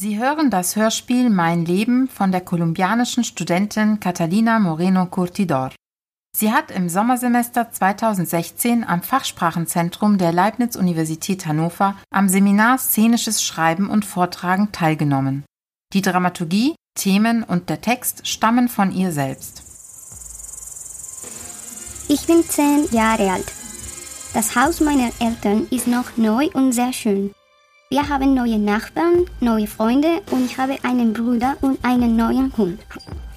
Sie hören das Hörspiel Mein Leben von der kolumbianischen Studentin Catalina Moreno Curtidor. Sie hat im Sommersemester 2016 am Fachsprachenzentrum der Leibniz-Universität Hannover am Seminar Szenisches Schreiben und Vortragen teilgenommen. Die Dramaturgie, Themen und der Text stammen von ihr selbst. Ich bin zehn Jahre alt. Das Haus meiner Eltern ist noch neu und sehr schön. Wir haben neue Nachbarn, neue Freunde und ich habe einen Bruder und einen neuen Hund.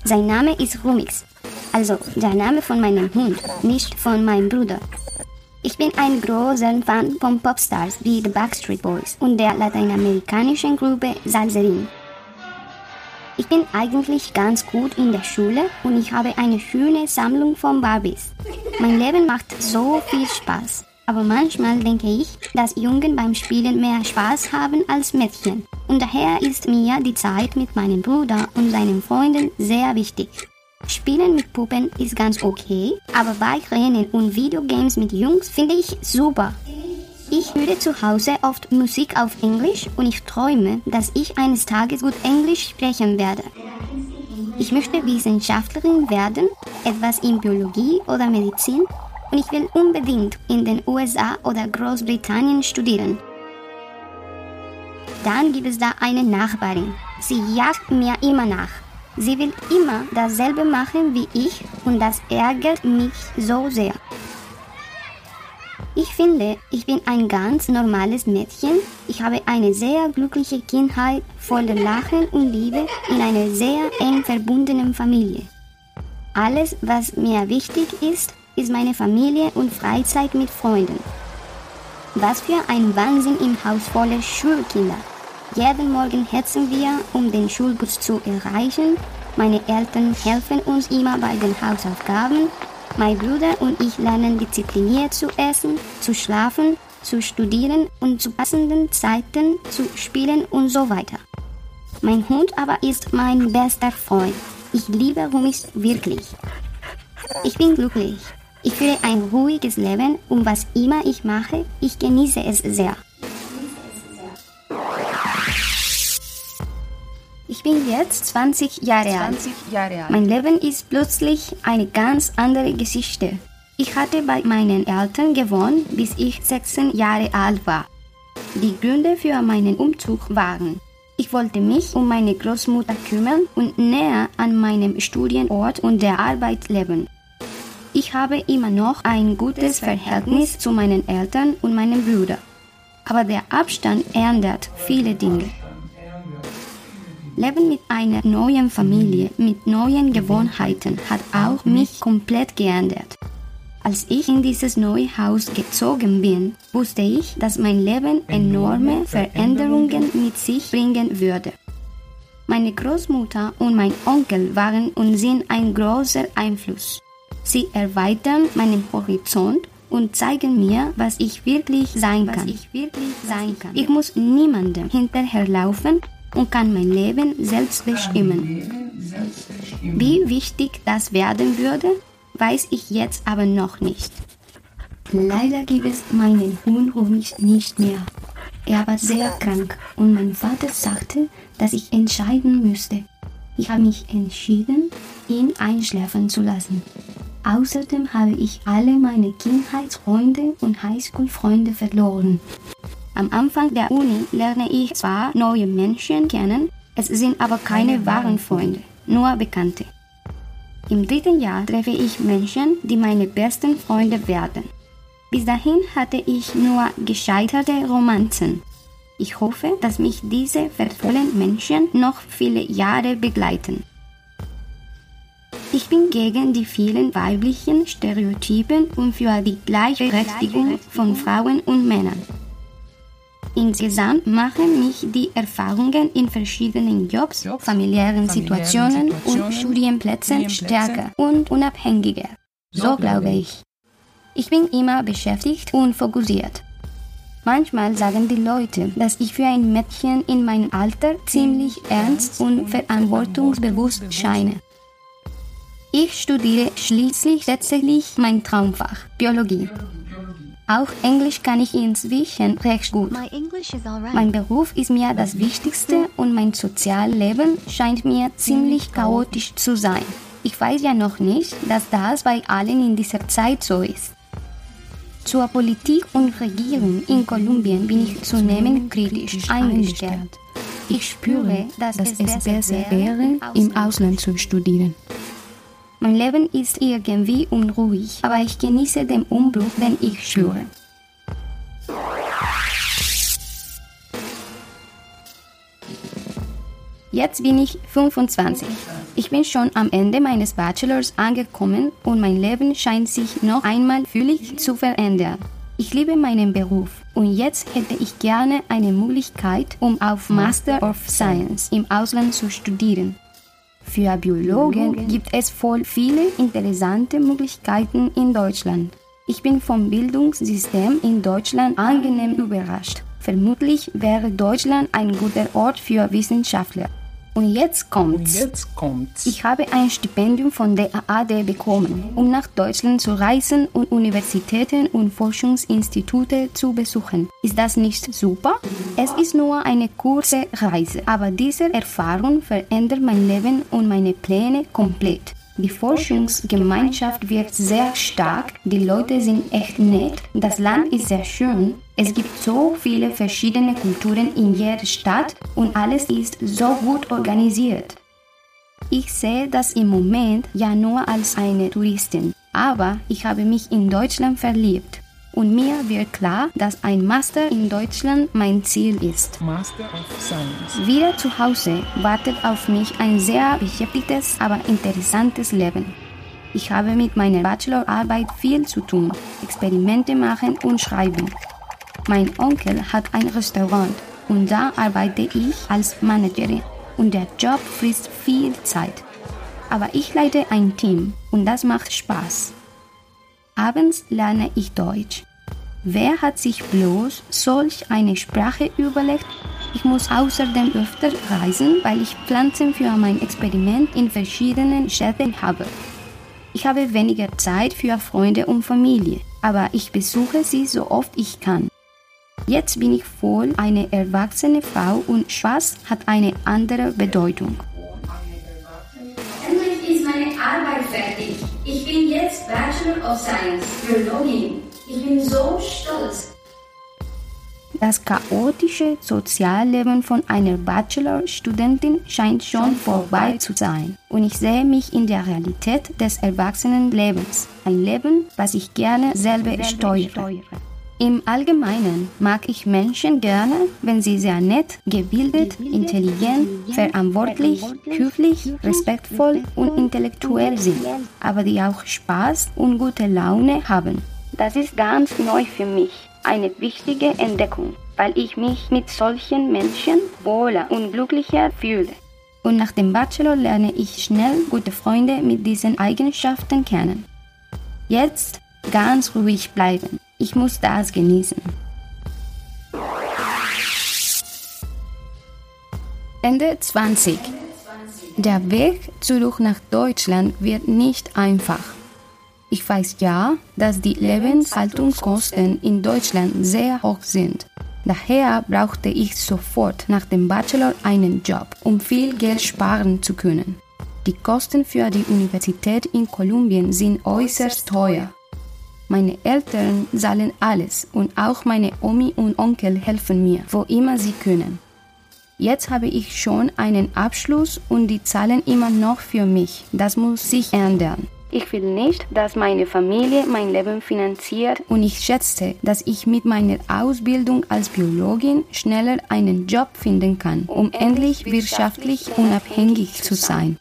Sein Name ist Rumix. Also der Name von meinem Hund, nicht von meinem Bruder. Ich bin ein großer Fan von Popstars wie The Backstreet Boys und der lateinamerikanischen Gruppe Salserin. Ich bin eigentlich ganz gut in der Schule und ich habe eine schöne Sammlung von Barbies. Mein Leben macht so viel Spaß. Aber manchmal denke ich, dass Jungen beim Spielen mehr Spaß haben als Mädchen. Und daher ist mir die Zeit mit meinem Bruder und seinen Freunden sehr wichtig. Spielen mit Puppen ist ganz okay, aber Bikerennen und Videogames mit Jungs finde ich super. Ich höre zu Hause oft Musik auf Englisch und ich träume, dass ich eines Tages gut Englisch sprechen werde. Ich möchte Wissenschaftlerin werden, etwas in Biologie oder Medizin und ich will unbedingt in den USA oder Großbritannien studieren. Dann gibt es da eine Nachbarin. Sie jagt mir immer nach. Sie will immer dasselbe machen wie ich und das ärgert mich so sehr. Ich finde, ich bin ein ganz normales Mädchen. Ich habe eine sehr glückliche Kindheit voller Lachen und Liebe in einer sehr eng verbundenen Familie. Alles, was mir wichtig ist, ist meine Familie und Freizeit mit Freunden. Was für ein Wahnsinn im Haus voller Schulkinder. Jeden Morgen hetzen wir, um den Schulbus zu erreichen. Meine Eltern helfen uns immer bei den Hausaufgaben. Mein Bruder und ich lernen diszipliniert zu essen, zu schlafen, zu studieren und zu passenden Zeiten zu spielen und so weiter. Mein Hund aber ist mein bester Freund. Ich liebe Humis wirklich. Ich bin glücklich. Ich führe ein ruhiges Leben und was immer ich mache, ich genieße es sehr. Ich bin jetzt 20 Jahre, 20 Jahre alt. Mein Leben ist plötzlich eine ganz andere Geschichte. Ich hatte bei meinen Eltern gewohnt, bis ich 16 Jahre alt war. Die Gründe für meinen Umzug waren, ich wollte mich um meine Großmutter kümmern und näher an meinem Studienort und der Arbeit leben. Ich habe immer noch ein gutes Verhältnis zu meinen Eltern und meinem Bruder. Aber der Abstand ändert viele Dinge. Leben mit einer neuen Familie, mit neuen Gewohnheiten hat auch mich komplett geändert. Als ich in dieses neue Haus gezogen bin, wusste ich, dass mein Leben enorme Veränderungen mit sich bringen würde. Meine Großmutter und mein Onkel waren und sind ein großer Einfluss. Sie erweitern meinen Horizont und zeigen mir, was ich wirklich sein kann. Ich, wirklich sein kann. ich muss niemandem hinterherlaufen und kann mein Leben selbst bestimmen. Wie wichtig das werden würde, weiß ich jetzt aber noch nicht. Leider gibt es meinen Hund Honig nicht mehr. Er war sehr krank und mein Vater sagte, dass ich entscheiden müsste. Ich habe mich entschieden, ihn einschläfern zu lassen. Außerdem habe ich alle meine Kindheitsfreunde und Highschool-Freunde verloren. Am Anfang der Uni lerne ich zwar neue Menschen kennen, es sind aber keine wahren Freunde, nur Bekannte. Im dritten Jahr treffe ich Menschen, die meine besten Freunde werden. Bis dahin hatte ich nur gescheiterte Romanzen. Ich hoffe, dass mich diese wertvollen Menschen noch viele Jahre begleiten. Ich bin gegen die vielen weiblichen Stereotypen und für die Gleichberechtigung von Frauen und Männern. Insgesamt machen mich die Erfahrungen in verschiedenen Jobs, familiären Situationen und Studienplätzen stärker und unabhängiger. So glaube ich. Ich bin immer beschäftigt und fokussiert. Manchmal sagen die Leute, dass ich für ein Mädchen in meinem Alter ziemlich ernst und verantwortungsbewusst scheine. Ich studiere schließlich tatsächlich mein Traumfach, Biologie. Auch Englisch kann ich inzwischen recht gut. Mein Beruf ist mir das Wichtigste und mein Sozialleben scheint mir ziemlich chaotisch zu sein. Ich weiß ja noch nicht, dass das bei allen in dieser Zeit so ist. Zur Politik und Regierung in Kolumbien bin ich zunehmend kritisch eingestellt. Ich spüre, dass, dass es besser wäre, im Ausland zu studieren. Mein Leben ist irgendwie unruhig, aber ich genieße den Umbruch, den ich spüre. Jetzt bin ich 25. Ich bin schon am Ende meines Bachelors angekommen und mein Leben scheint sich noch einmal völlig zu verändern. Ich liebe meinen Beruf und jetzt hätte ich gerne eine Möglichkeit, um auf Master of Science im Ausland zu studieren. Für Biologen gibt es voll viele interessante Möglichkeiten in Deutschland. Ich bin vom Bildungssystem in Deutschland angenehm überrascht. Vermutlich wäre Deutschland ein guter Ort für Wissenschaftler. Und jetzt kommt's. Und jetzt kommt's. Ich habe ein Stipendium von der AAD bekommen, um nach Deutschland zu reisen und Universitäten und Forschungsinstitute zu besuchen. Ist das nicht super? Es ist nur eine kurze Reise, aber diese Erfahrung verändert mein Leben und meine Pläne komplett. Die Forschungsgemeinschaft wirkt sehr stark, die Leute sind echt nett, das Land ist sehr schön, es gibt so viele verschiedene Kulturen in jeder Stadt und alles ist so gut organisiert. Ich sehe das im Moment ja nur als eine Touristin, aber ich habe mich in Deutschland verliebt und mir wird klar, dass ein Master in Deutschland mein Ziel ist. Master of Science. Wieder zu Hause wartet auf mich ein sehr beschäftigtes, aber interessantes Leben. Ich habe mit meiner Bachelorarbeit viel zu tun, Experimente machen und schreiben. Mein Onkel hat ein Restaurant und da arbeite ich als Managerin und der Job frisst viel Zeit. Aber ich leite ein Team und das macht Spaß. Abends lerne ich Deutsch. Wer hat sich bloß solch eine Sprache überlegt? Ich muss außerdem öfter reisen, weil ich Pflanzen für mein Experiment in verschiedenen Städten habe. Ich habe weniger Zeit für Freunde und Familie, aber ich besuche sie so oft ich kann. Jetzt bin ich voll eine erwachsene Frau und Spaß hat eine andere Bedeutung. Bachelor of Science, Biologin. Ich bin so stolz. Das chaotische Sozialleben von einer Bachelorstudentin scheint schon vorbei zu sein und ich sehe mich in der Realität des Erwachsenenlebens. Ein Leben, was ich gerne selber steuere. Im Allgemeinen mag ich Menschen gerne, wenn sie sehr nett, gebildet, intelligent, verantwortlich, höflich, respektvoll und intellektuell sind, aber die auch Spaß und gute Laune haben. Das ist ganz neu für mich, eine wichtige Entdeckung, weil ich mich mit solchen Menschen wohler und glücklicher fühle. Und nach dem Bachelor lerne ich schnell gute Freunde mit diesen Eigenschaften kennen. Jetzt ganz ruhig bleiben. Ich muss das genießen. Ende 20. Der Weg zurück nach Deutschland wird nicht einfach. Ich weiß ja, dass die Lebenshaltungskosten in Deutschland sehr hoch sind. Daher brauchte ich sofort nach dem Bachelor einen Job, um viel Geld sparen zu können. Die Kosten für die Universität in Kolumbien sind äußerst teuer meine Eltern zahlen alles und auch meine Omi und Onkel helfen mir, wo immer sie können. Jetzt habe ich schon einen Abschluss und die zahlen immer noch für mich. Das muss sich ändern. Ich will nicht, dass meine Familie mein Leben finanziert und ich schätze, dass ich mit meiner Ausbildung als Biologin schneller einen Job finden kann, um endlich wirtschaftlich unabhängig zu sein.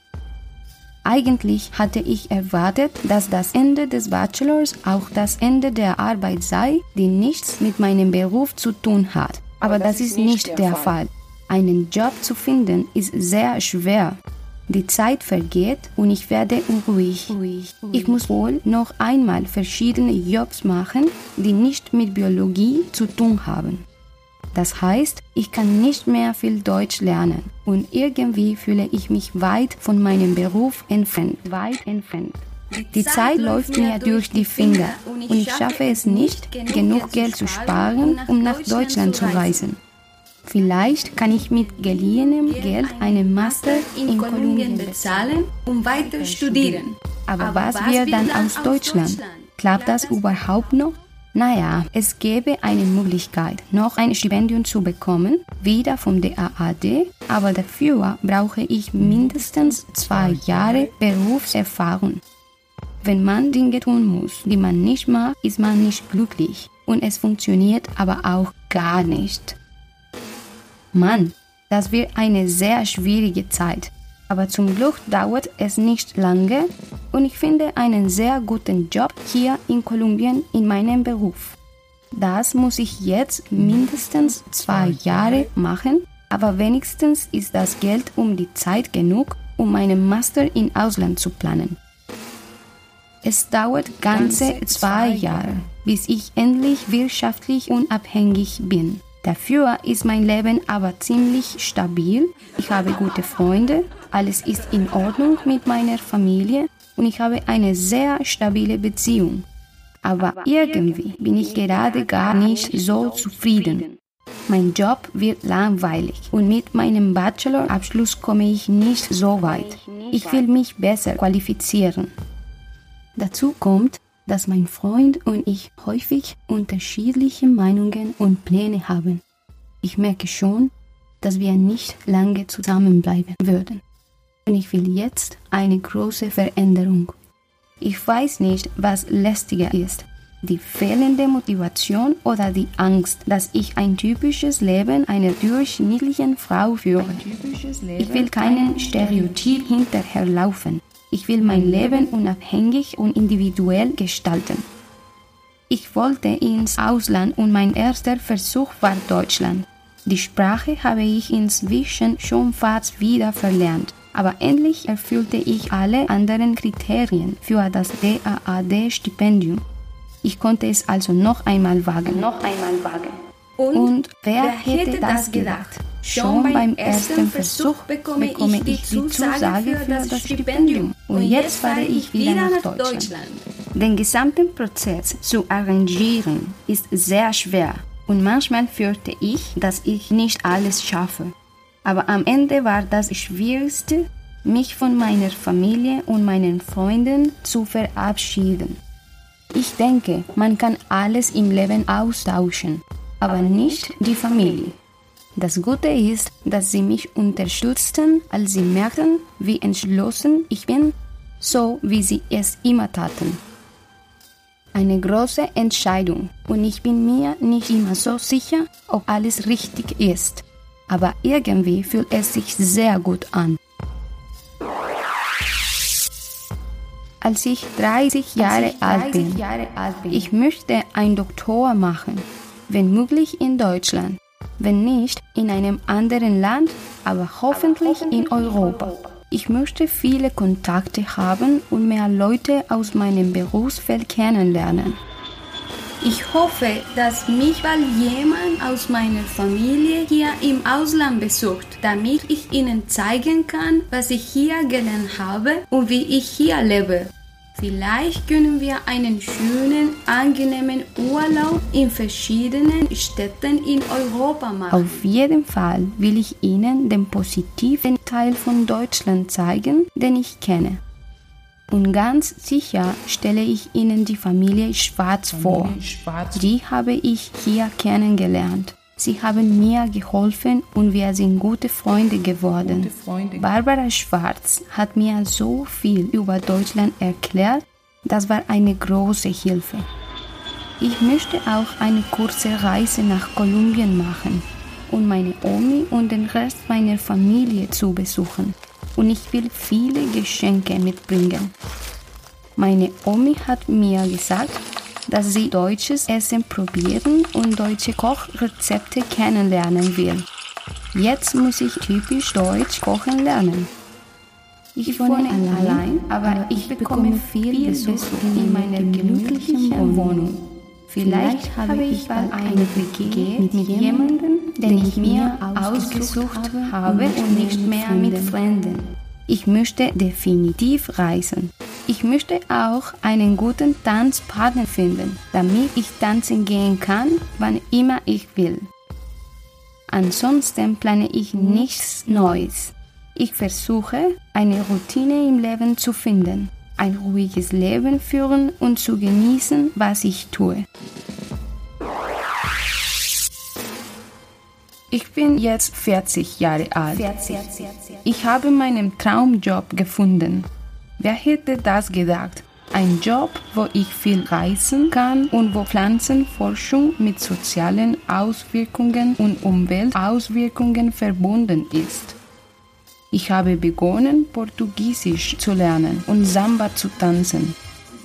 Eigentlich hatte ich erwartet, dass das Ende des Bachelors auch das Ende der Arbeit sei, die nichts mit meinem Beruf zu tun hat. Aber das ist nicht der Fall. Einen Job zu finden ist sehr schwer. Die Zeit vergeht und ich werde unruhig. Ich muss wohl noch einmal verschiedene Jobs machen, die nicht mit Biologie zu tun haben. Das heißt, ich kann nicht mehr viel Deutsch lernen und irgendwie fühle ich mich weit von meinem Beruf entfernt, weit entfernt. Die Zeit läuft mir durch die Finger und ich schaffe es nicht, genug Geld zu sparen, um nach Deutschland zu reisen. Vielleicht kann ich mit geliehenem Geld einen Master in Kolumbien bezahlen und weiter studieren. Aber was wird dann aus Deutschland? Klappt das überhaupt noch? Naja, es gäbe eine Möglichkeit, noch ein Stipendium zu bekommen, wieder vom DAAD, aber dafür brauche ich mindestens zwei Jahre Berufserfahrung. Wenn man Dinge tun muss, die man nicht mag, ist man nicht glücklich und es funktioniert aber auch gar nicht. Mann, das wird eine sehr schwierige Zeit. Aber zum Glück dauert es nicht lange und ich finde einen sehr guten Job hier in Kolumbien in meinem Beruf. Das muss ich jetzt mindestens zwei Jahre machen, aber wenigstens ist das Geld um die Zeit genug, um meinen Master im Ausland zu planen. Es dauert ganze zwei Jahre, bis ich endlich wirtschaftlich unabhängig bin. Dafür ist mein Leben aber ziemlich stabil. Ich habe gute Freunde, alles ist in Ordnung mit meiner Familie und ich habe eine sehr stabile Beziehung. Aber irgendwie bin ich gerade gar nicht so zufrieden. Mein Job wird langweilig und mit meinem Bachelorabschluss komme ich nicht so weit. Ich will mich besser qualifizieren. Dazu kommt, dass mein Freund und ich häufig unterschiedliche Meinungen und Pläne haben. Ich merke schon, dass wir nicht lange zusammenbleiben würden. Und ich will jetzt eine große Veränderung. Ich weiß nicht, was lästiger ist. Die fehlende Motivation oder die Angst, dass ich ein typisches Leben einer durchschnittlichen Frau führe. Ich will keinen Stereotyp hinterherlaufen. Ich will mein Leben unabhängig und individuell gestalten. Ich wollte ins Ausland und mein erster Versuch war Deutschland. Die Sprache habe ich inzwischen schon fast wieder verlernt, aber endlich erfüllte ich alle anderen Kriterien für das DAAD-Stipendium. Ich konnte es also noch einmal wagen. Noch einmal wagen. Und, und wer, wer, hätte das gedacht? Schon beim ersten Versuch bekomme ich die Zusage für das Stipendium und jetzt fahre ich wieder nach Deutschland. Den gesamten Prozess zu arrangieren ist sehr schwer und manchmal fürchte ich, dass ich nicht alles schaffe. Aber am Ende war das Schwierigste, mich von meiner Familie und meinen Freunden zu verabschieden. Ich denke, man kann alles im Leben austauschen, aber nicht die Familie. Das Gute ist, dass sie mich unterstützten, als sie merkten, wie entschlossen ich bin, so wie sie es immer taten. Eine große Entscheidung und ich bin mir nicht immer so sicher, ob alles richtig ist. Aber irgendwie fühlt es sich sehr gut an. Als ich 30 Jahre, alt, bin, Jahre alt bin, ich möchte ein Doktor machen, wenn möglich in Deutschland wenn nicht in einem anderen Land, aber hoffentlich in Europa. Ich möchte viele Kontakte haben und mehr Leute aus meinem Berufsfeld kennenlernen. Ich hoffe, dass mich bald jemand aus meiner Familie hier im Ausland besucht, damit ich ihnen zeigen kann, was ich hier gelernt habe und wie ich hier lebe. Vielleicht können wir einen schönen, angenehmen Urlaub in verschiedenen Städten in Europa machen. Auf jeden Fall will ich Ihnen den positiven Teil von Deutschland zeigen, den ich kenne. Und ganz sicher stelle ich Ihnen die Familie Schwarz vor. Die habe ich hier kennengelernt. Sie haben mir geholfen und wir sind gute Freunde geworden. Gute Freunde. Barbara Schwarz hat mir so viel über Deutschland erklärt, das war eine große Hilfe. Ich möchte auch eine kurze Reise nach Kolumbien machen und meine Omi und den Rest meiner Familie zu besuchen. Und ich will viele Geschenke mitbringen. Meine Omi hat mir gesagt, dass sie deutsches Essen probieren und deutsche Kochrezepte kennenlernen will. Jetzt muss ich typisch deutsch kochen lernen. Ich wohne allein, aber ich bekomme viel Besuch in meiner gemütlichen Wohnung. Vielleicht habe ich bald eine WG mit jemandem, den ich mir ausgesucht habe und nicht mehr mit Fremden. Ich möchte definitiv reisen. Ich möchte auch einen guten Tanzpartner finden, damit ich tanzen gehen kann, wann immer ich will. Ansonsten plane ich nichts Neues. Ich versuche, eine Routine im Leben zu finden, ein ruhiges Leben führen und zu genießen, was ich tue. Ich bin jetzt 40 Jahre alt. Ich habe meinen Traumjob gefunden. Wer hätte das gedacht? Ein Job, wo ich viel reisen kann und wo Pflanzenforschung mit sozialen Auswirkungen und Umweltauswirkungen verbunden ist. Ich habe begonnen, Portugiesisch zu lernen und Samba zu tanzen.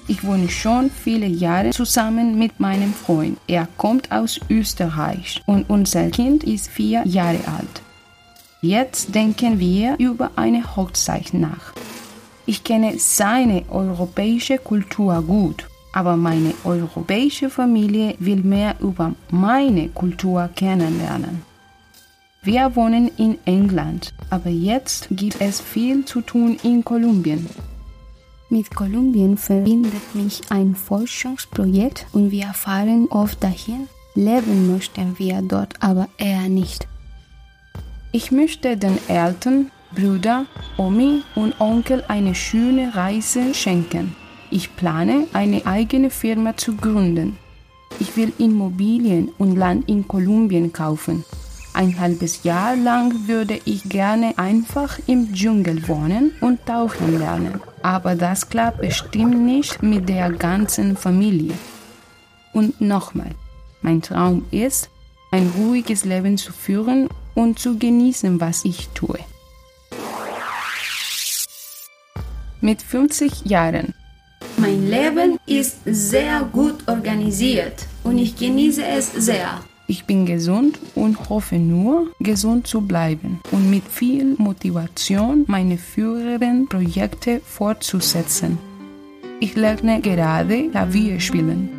Ich wohne schon viele Jahre zusammen mit meinem Freund. Er kommt aus Österreich und unser Kind ist vier Jahre alt. Jetzt denken wir über eine Hochzeit nach. Ich kenne seine europäische Kultur gut, aber meine europäische Familie will mehr über meine Kultur kennenlernen. Wir wohnen in England, aber jetzt gibt es viel zu tun in Kolumbien. Mit Kolumbien verbindet mich ein Forschungsprojekt und wir fahren oft dahin. Leben möchten wir dort aber eher nicht. Ich möchte den Eltern Brüder, Omi und Onkel eine schöne Reise schenken. Ich plane, eine eigene Firma zu gründen. Ich will Immobilien und Land in Kolumbien kaufen. Ein halbes Jahr lang würde ich gerne einfach im Dschungel wohnen und tauchen lernen. Aber das klappt bestimmt nicht mit der ganzen Familie. Und nochmal, mein Traum ist, ein ruhiges Leben zu führen und zu genießen, was ich tue. Mit 50 Jahren. Mein Leben ist sehr gut organisiert und ich genieße es sehr. Ich bin gesund und hoffe nur, gesund zu bleiben und mit viel Motivation meine früheren Projekte fortzusetzen. Ich lerne gerade Klavier spielen.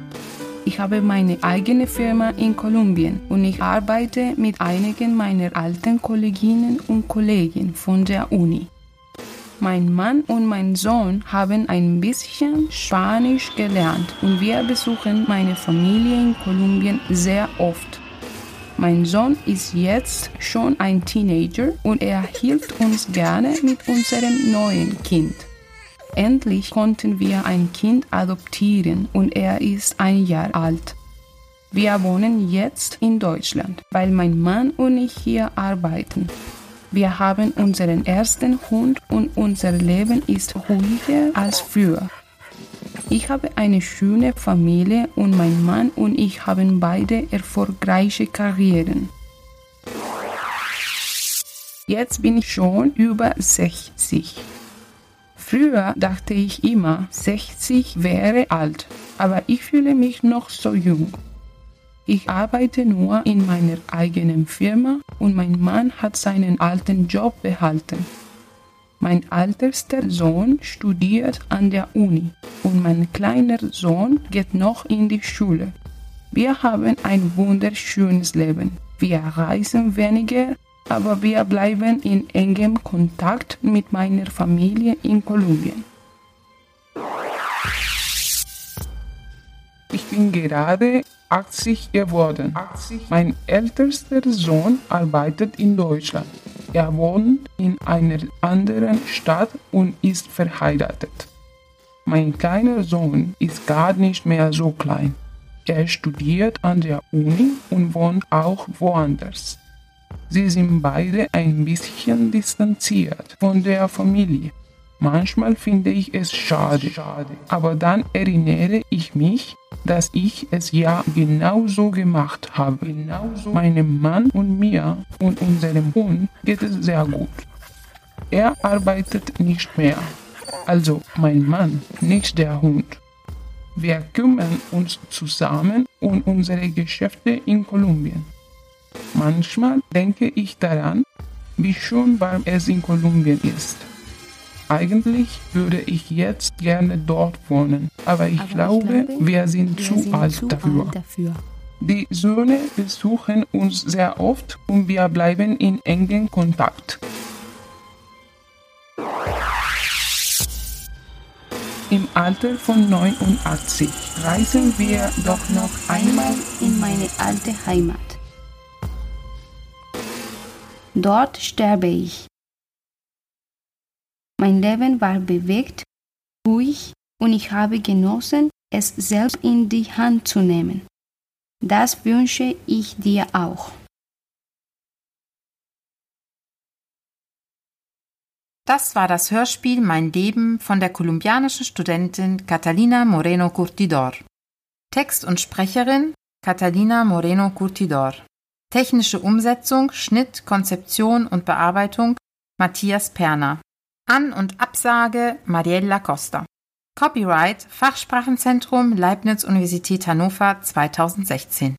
Ich habe meine eigene Firma in Kolumbien und ich arbeite mit einigen meiner alten Kolleginnen und Kollegen von der Uni. Mein Mann und mein Sohn haben ein bisschen Spanisch gelernt und wir besuchen meine Familie in Kolumbien sehr oft. Mein Sohn ist jetzt schon ein Teenager und er hilft uns gerne mit unserem neuen Kind. Endlich konnten wir ein Kind adoptieren und er ist ein Jahr alt. Wir wohnen jetzt in Deutschland, weil mein Mann und ich hier arbeiten. Wir haben unseren ersten Hund und unser Leben ist ruhiger als früher. Ich habe eine schöne Familie und mein Mann und ich haben beide erfolgreiche Karrieren. Jetzt bin ich schon über 60. Früher dachte ich immer, 60 wäre alt, aber ich fühle mich noch so jung. Ich arbeite nur in meiner eigenen Firma und mein Mann hat seinen alten Job behalten. Mein ältester Sohn studiert an der Uni und mein kleiner Sohn geht noch in die Schule. Wir haben ein wunderschönes Leben. Wir reisen weniger, aber wir bleiben in engem Kontakt mit meiner Familie in Kolumbien. Ich bin gerade 80 geworden. Mein ältester Sohn arbeitet in Deutschland. Er wohnt in einer anderen Stadt und ist verheiratet. Mein kleiner Sohn ist gar nicht mehr so klein. Er studiert an der Uni und wohnt auch woanders. Sie sind beide ein bisschen distanziert von der Familie. Manchmal finde ich es schade, aber dann erinnere ich mich, dass ich es ja genauso gemacht habe. Meinem Mann und mir und unserem Hund geht es sehr gut. Er arbeitet nicht mehr, also mein Mann, nicht der Hund. Wir kümmern uns zusammen um unsere Geschäfte in Kolumbien. Manchmal denke ich daran, wie schön warm es in Kolumbien ist. Eigentlich würde ich jetzt gerne dort wohnen, aber ich, aber glaube, ich glaube, wir sind, wir zu, sind alt, zu dafür. alt dafür. Die Söhne besuchen uns sehr oft und wir bleiben in engem Kontakt. im Alter von 89 reisen wir doch noch einmal in meine alte Heimat. Dort sterbe ich. Mein Leben war bewegt, ruhig und ich habe genossen, es selbst in die Hand zu nehmen. Das wünsche ich dir auch. Das war das Hörspiel Mein Leben von der kolumbianischen Studentin Catalina Moreno Curtidor. Text und Sprecherin Catalina Moreno Curtidor. Technische Umsetzung, Schnitt, Konzeption und Bearbeitung Matthias Perner. An- und Absage Mariella Costa. Copyright Fachsprachenzentrum Leibniz Universität Hannover 2016